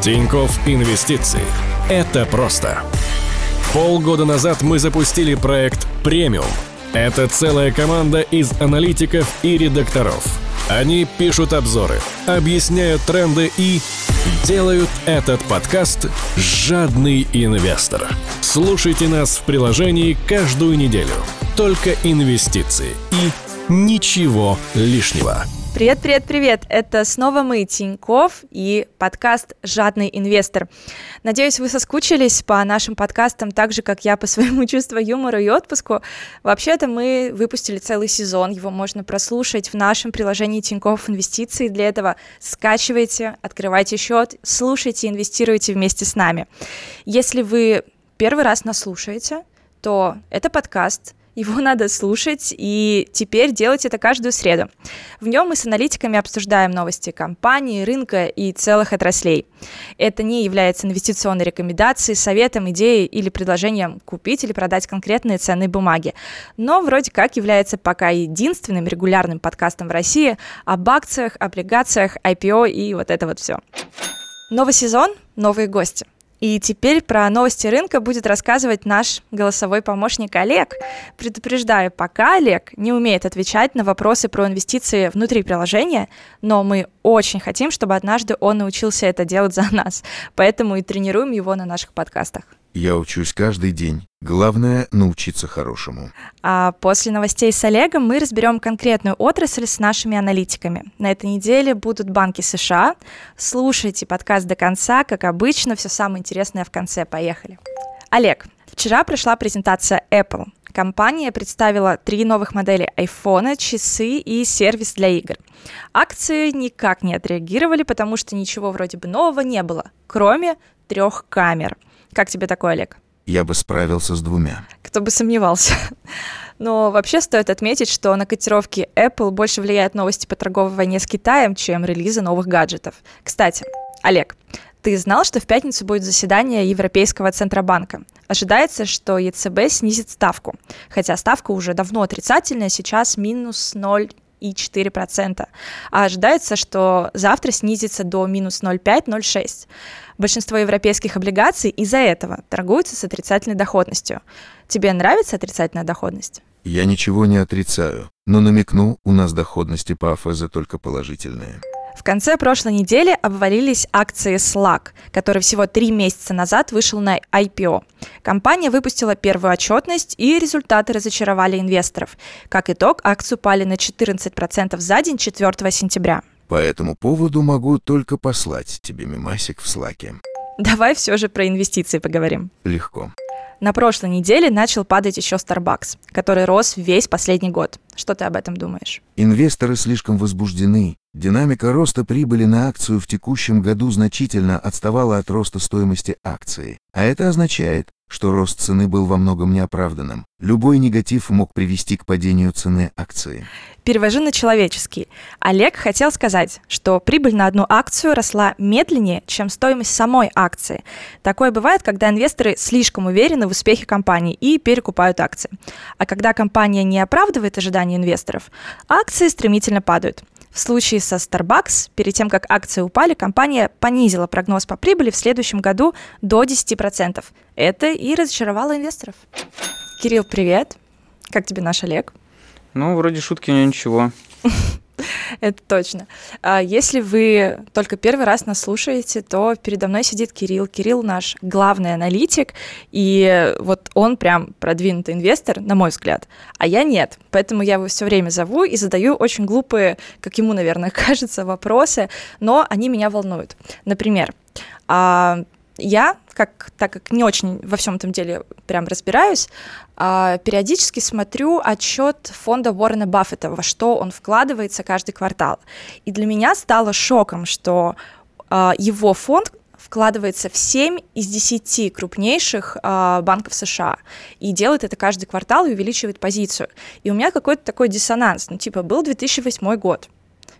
Тиньков Инвестиции. Это просто. Полгода назад мы запустили проект «Премиум». Это целая команда из аналитиков и редакторов. Они пишут обзоры, объясняют тренды и делают этот подкаст «Жадный инвестор». Слушайте нас в приложении каждую неделю. Только инвестиции и ничего лишнего. Привет, привет, привет! Это снова мы, Тиньков, и подкаст «Жадный инвестор». Надеюсь, вы соскучились по нашим подкастам так же, как я по своему чувству юмора и отпуску. Вообще-то мы выпустили целый сезон, его можно прослушать в нашем приложении Тиньков Инвестиции. Для этого скачивайте, открывайте счет, слушайте, инвестируйте вместе с нами. Если вы первый раз нас слушаете, то это подкаст – его надо слушать, и теперь делать это каждую среду. В нем мы с аналитиками обсуждаем новости компании, рынка и целых отраслей. Это не является инвестиционной рекомендацией, советом, идеей или предложением купить или продать конкретные ценные бумаги, но вроде как является пока единственным регулярным подкастом в России об акциях, облигациях, IPO и вот это вот все. Новый сезон, новые гости – и теперь про новости рынка будет рассказывать наш голосовой помощник Олег. Предупреждаю, пока Олег не умеет отвечать на вопросы про инвестиции внутри приложения, но мы очень хотим, чтобы однажды он научился это делать за нас. Поэтому и тренируем его на наших подкастах. Я учусь каждый день. Главное — научиться хорошему. А после новостей с Олегом мы разберем конкретную отрасль с нашими аналитиками. На этой неделе будут банки США. Слушайте подкаст до конца, как обычно, все самое интересное в конце. Поехали. Олег, вчера прошла презентация Apple. Компания представила три новых модели iPhone, часы и сервис для игр. Акции никак не отреагировали, потому что ничего вроде бы нового не было, кроме трех камер – как тебе такой, Олег? Я бы справился с двумя. Кто бы сомневался. Но вообще стоит отметить, что на котировки Apple больше влияют новости по торговой войне с Китаем, чем релизы новых гаджетов. Кстати, Олег, ты знал, что в пятницу будет заседание Европейского Центробанка? Ожидается, что ЕЦБ снизит ставку, хотя ставка уже давно отрицательная, сейчас минус 0,4%. А ожидается, что завтра снизится до минус 0,5-0,6%. Большинство европейских облигаций из-за этого торгуются с отрицательной доходностью. Тебе нравится отрицательная доходность? Я ничего не отрицаю, но намекну, у нас доходности по АФЗ только положительные. В конце прошлой недели обвалились акции Slack, который всего три месяца назад вышел на IPO. Компания выпустила первую отчетность, и результаты разочаровали инвесторов. Как итог, акции упали на 14% за день 4 сентября. По этому поводу могу только послать тебе мемасик в слаке. Давай все же про инвестиции поговорим. Легко. На прошлой неделе начал падать еще Starbucks, который рос весь последний год. Что ты об этом думаешь? Инвесторы слишком возбуждены. Динамика роста прибыли на акцию в текущем году значительно отставала от роста стоимости акции. А это означает, что рост цены был во многом неоправданным. Любой негатив мог привести к падению цены акции. Перевожу на человеческий. Олег хотел сказать, что прибыль на одну акцию росла медленнее, чем стоимость самой акции. Такое бывает, когда инвесторы слишком уверены в успехе компании и перекупают акции. А когда компания не оправдывает ожидания инвесторов, акции стремительно падают. В случае со Starbucks, перед тем, как акции упали, компания понизила прогноз по прибыли в следующем году до 10%. Это и разочаровало инвесторов. Кирилл, привет. Как тебе наш Олег? Ну, вроде шутки у него ничего. Это точно. А если вы только первый раз нас слушаете, то передо мной сидит Кирилл. Кирилл наш главный аналитик, и вот он прям продвинутый инвестор, на мой взгляд, а я нет. Поэтому я его все время зову и задаю очень глупые, как ему, наверное, кажется, вопросы, но они меня волнуют. Например, а, я, как, так как не очень во всем этом деле прям разбираюсь, а, периодически смотрю отчет фонда Уоррена Баффета, во что он вкладывается каждый квартал. И для меня стало шоком, что а, его фонд вкладывается в 7 из 10 крупнейших э, банков США и делает это каждый квартал и увеличивает позицию. И у меня какой-то такой диссонанс. Ну, типа, был 2008 год,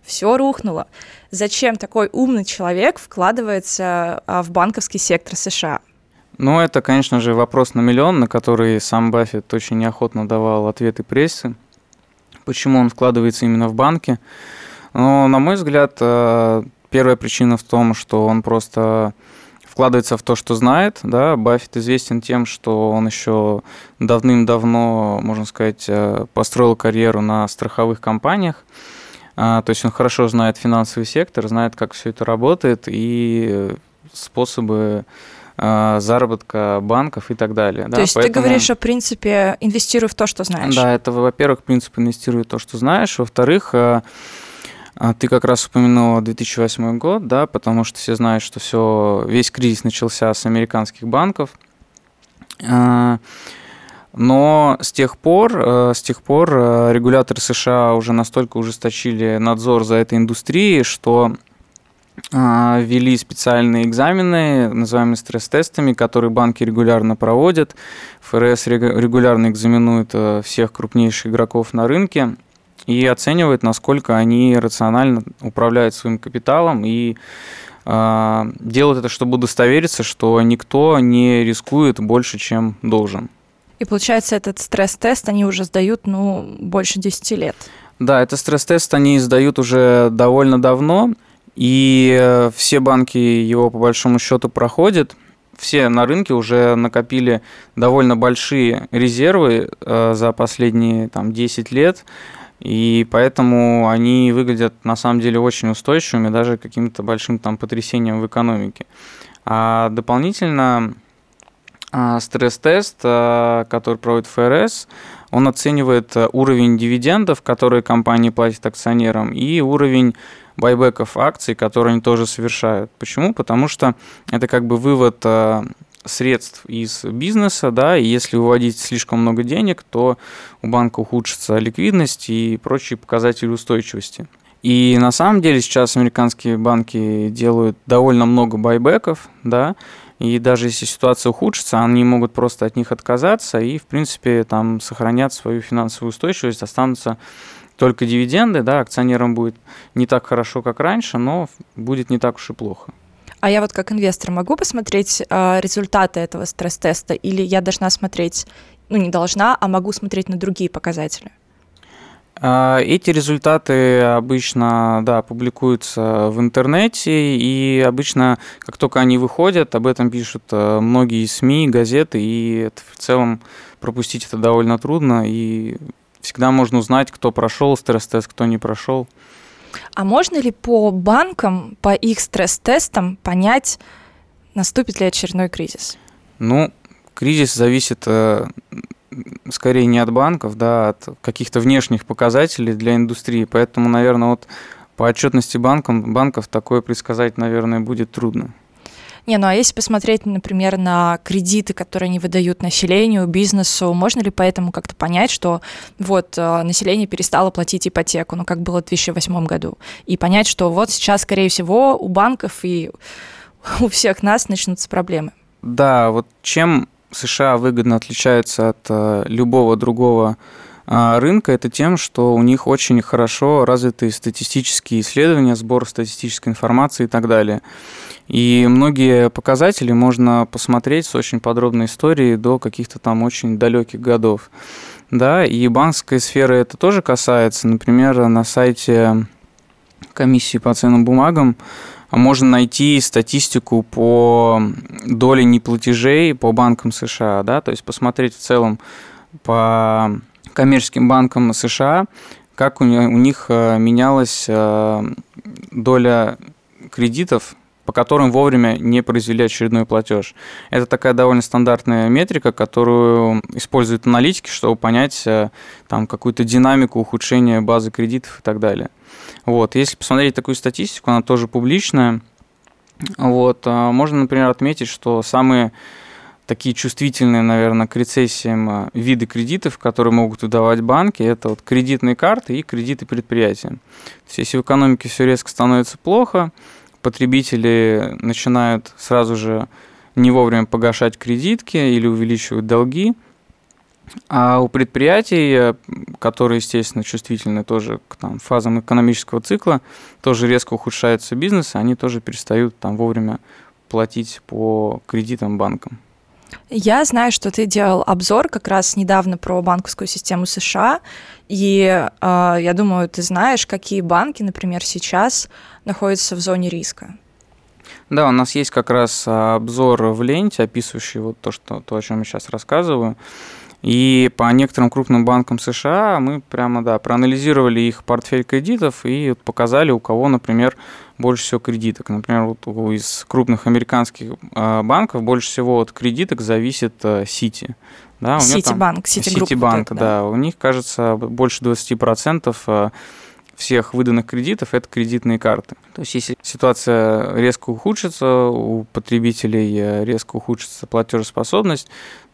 все рухнуло. Зачем такой умный человек вкладывается а, в банковский сектор США? Ну, это, конечно же, вопрос на миллион, на который сам Баффет очень неохотно давал ответы прессе. Почему он вкладывается именно в банки? Но, на мой взгляд, а, первая причина в том, что он просто вкладывается в то, что знает. Да? Баффет известен тем, что он еще давным-давно, можно сказать, э, построил карьеру на страховых компаниях. А, то есть он хорошо знает финансовый сектор, знает, как все это работает и способы а, заработка банков и так далее. То да, есть поэтому... ты говоришь, в принципе инвестируй в то, что знаешь. Да, это, во-первых, принцип инвестируй в то, что знаешь. Во-вторых, а ты как раз упомянула 2008 год, да, потому что все знают, что все, весь кризис начался с американских банков. Но с тех пор, э, с тех пор э, регуляторы США уже настолько ужесточили надзор за этой индустрией, что а, ввели специальные экзамены, называемые стресс-тестами, которые банки регулярно проводят. ФРС регулярно экзаменует э, всех крупнейших игроков на рынке и оценивает, насколько они рационально управляют своим капиталом и э, делают это, чтобы удостовериться, что никто не рискует больше, чем должен. И получается, этот стресс-тест они уже сдают, ну, больше 10 лет. Да, этот стресс-тест они сдают уже довольно давно, и э, все банки его по большому счету проходят. Все на рынке уже накопили довольно большие резервы э, за последние там, 10 лет. И поэтому они выглядят на самом деле очень устойчивыми, даже каким-то большим там потрясением в экономике. А дополнительно стресс-тест, а, который проводит ФРС, он оценивает уровень дивидендов, которые компании платят акционерам, и уровень байбеков акций, которые они тоже совершают. Почему? Потому что это как бы вывод а, средств из бизнеса, да, и если выводить слишком много денег, то у банка ухудшится ликвидность и прочие показатели устойчивости. И на самом деле сейчас американские банки делают довольно много байбеков, да, и даже если ситуация ухудшится, они могут просто от них отказаться и, в принципе, там сохранят свою финансовую устойчивость, останутся только дивиденды, да, акционерам будет не так хорошо, как раньше, но будет не так уж и плохо. А я вот как инвестор могу посмотреть э, результаты этого стресс-теста, или я должна смотреть, ну не должна, а могу смотреть на другие показатели? А, эти результаты обычно, да, публикуются в интернете, и обычно, как только они выходят, об этом пишут э, многие СМИ, газеты, и это в целом пропустить это довольно трудно, и всегда можно узнать, кто прошел стресс-тест, кто не прошел. А можно ли по банкам, по их стресс-тестам понять, наступит ли очередной кризис? Ну, кризис зависит э, скорее не от банков, да, а от каких-то внешних показателей для индустрии. Поэтому, наверное, вот по отчетности банкам, банков такое предсказать, наверное, будет трудно. Не, ну а если посмотреть, например, на кредиты, которые они выдают населению, бизнесу, можно ли поэтому как-то понять, что вот э, население перестало платить ипотеку, ну как было в 2008 году, и понять, что вот сейчас, скорее всего, у банков и у всех нас начнутся проблемы? Да, вот чем США выгодно отличается от э, любого другого э, рынка, это тем, что у них очень хорошо развиты статистические исследования, сбор статистической информации и так далее. И многие показатели можно посмотреть с очень подробной историей до каких-то там очень далеких годов. Да, и банковской сферы это тоже касается. Например, на сайте комиссии по ценным бумагам можно найти статистику по доле неплатежей по банкам США, да, то есть посмотреть в целом по коммерческим банкам США, как у них э, менялась э, доля кредитов по которым вовремя не произвели очередной платеж. Это такая довольно стандартная метрика, которую используют аналитики, чтобы понять э, там, какую-то динамику ухудшения базы кредитов и так далее. Вот. Если посмотреть такую статистику, она тоже публичная. Вот. А можно, например, отметить, что самые такие чувствительные, наверное, к рецессиям э, виды кредитов, которые могут выдавать банки, это вот кредитные карты и кредиты предприятия. То есть, если в экономике все резко становится плохо, потребители начинают сразу же не вовремя погашать кредитки или увеличивать долги, а у предприятий, которые, естественно, чувствительны тоже к там, фазам экономического цикла, тоже резко ухудшается бизнес, они тоже перестают там вовремя платить по кредитам банкам. Я знаю, что ты делал обзор как раз недавно про банковскую систему США, и э, я думаю, ты знаешь, какие банки, например, сейчас находятся в зоне риска. Да, у нас есть как раз обзор в ленте, описывающий вот то, что, то о чем я сейчас рассказываю. И по некоторым крупным банкам США мы прямо, да, проанализировали их портфель кредитов и показали, у кого, например, больше всего кредиток. Например, вот из крупных американских а, банков больше всего от кредиток зависит Сити. Да, Ситибанк, Ситибанк, да. да. У них, кажется, больше 20% а, всех выданных кредитов – это кредитные карты. То есть, если ситуация резко ухудшится, у потребителей э, резко ухудшится платежеспособность,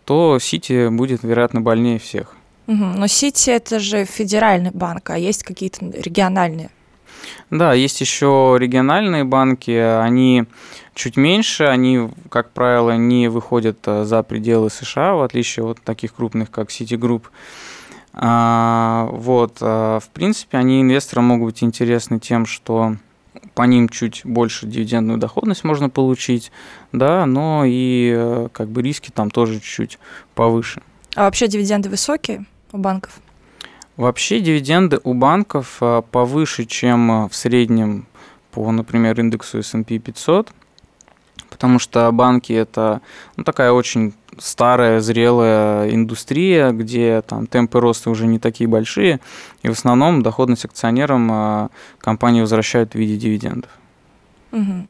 то Сити будет, вероятно, больнее всех. Угу. Но Сити это же федеральный банк, а есть какие-то региональные? Да, есть еще региональные банки, они чуть меньше, они, как правило, не выходят э, за пределы США, в отличие от таких крупных, как Citigroup. А, вот, а, в принципе, они инвесторам могут быть интересны тем, что по ним чуть больше дивидендную доходность можно получить, да, но и э, как бы риски там тоже чуть-чуть повыше. А вообще дивиденды высокие у банков? Вообще дивиденды у банков э, повыше, чем э, в среднем по, например, индексу S&P 500, потому что банки это ну, такая очень старая, зрелая индустрия, где там темпы роста уже не такие большие, и в основном доходность акционерам а, компании возвращают в виде дивидендов. Угу.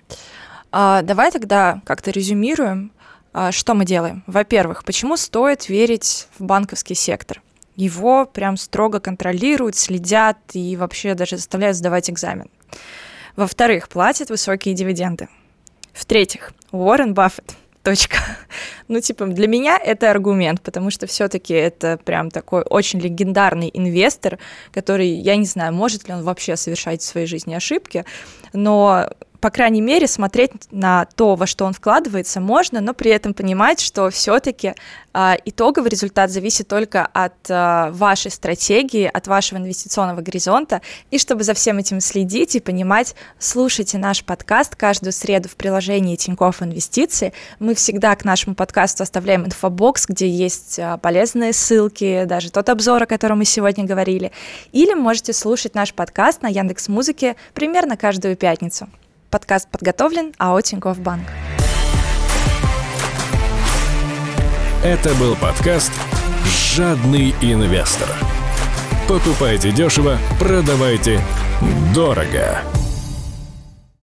А, давай тогда как-то резюмируем, а, что мы делаем. Во-первых, почему стоит верить в банковский сектор? Его прям строго контролируют, следят и вообще даже заставляют сдавать экзамен. Во-вторых, платят высокие дивиденды. В-третьих, Уоррен Баффет – точка. Ну, типа, для меня это аргумент, потому что все-таки это прям такой очень легендарный инвестор, который, я не знаю, может ли он вообще совершать в своей жизни ошибки, но по крайней мере, смотреть на то, во что он вкладывается, можно, но при этом понимать, что все-таки а, итоговый результат зависит только от а, вашей стратегии, от вашего инвестиционного горизонта. И чтобы за всем этим следить и понимать, слушайте наш подкаст каждую среду в приложении Тинькофф Инвестиции. Мы всегда к нашему подкасту оставляем инфобокс, где есть а, полезные ссылки, даже тот обзор, о котором мы сегодня говорили. Или можете слушать наш подкаст на Яндекс Музыке примерно каждую пятницу. Подкаст подготовлен АО Тинькофф Банк. Это был подкаст «Жадный инвестор». Покупайте дешево, продавайте дорого.